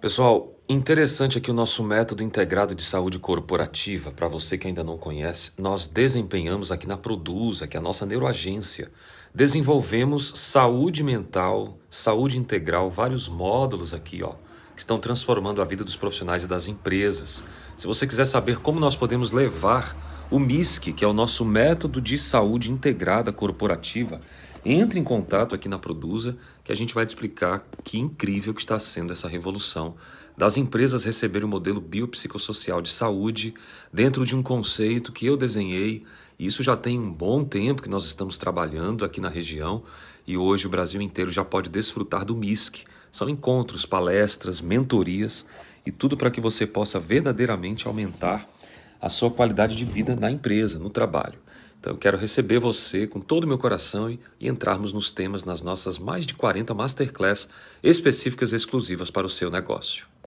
Pessoal, interessante aqui o nosso método integrado de saúde corporativa. Para você que ainda não conhece, nós desempenhamos aqui na Produza, que é a nossa neuroagência. Desenvolvemos saúde mental, saúde integral, vários módulos aqui, ó, que estão transformando a vida dos profissionais e das empresas. Se você quiser saber como nós podemos levar o MISC, que é o nosso método de saúde integrada corporativa, entre em contato aqui na Produza, que a gente vai te explicar que incrível que está sendo essa revolução das empresas receberem o modelo biopsicossocial de saúde dentro de um conceito que eu desenhei. Isso já tem um bom tempo que nós estamos trabalhando aqui na região e hoje o Brasil inteiro já pode desfrutar do MISC. São encontros, palestras, mentorias e tudo para que você possa verdadeiramente aumentar a sua qualidade de vida na empresa, no trabalho. Então eu quero receber você com todo o meu coração e, e entrarmos nos temas nas nossas mais de 40 masterclass específicas e exclusivas para o seu negócio.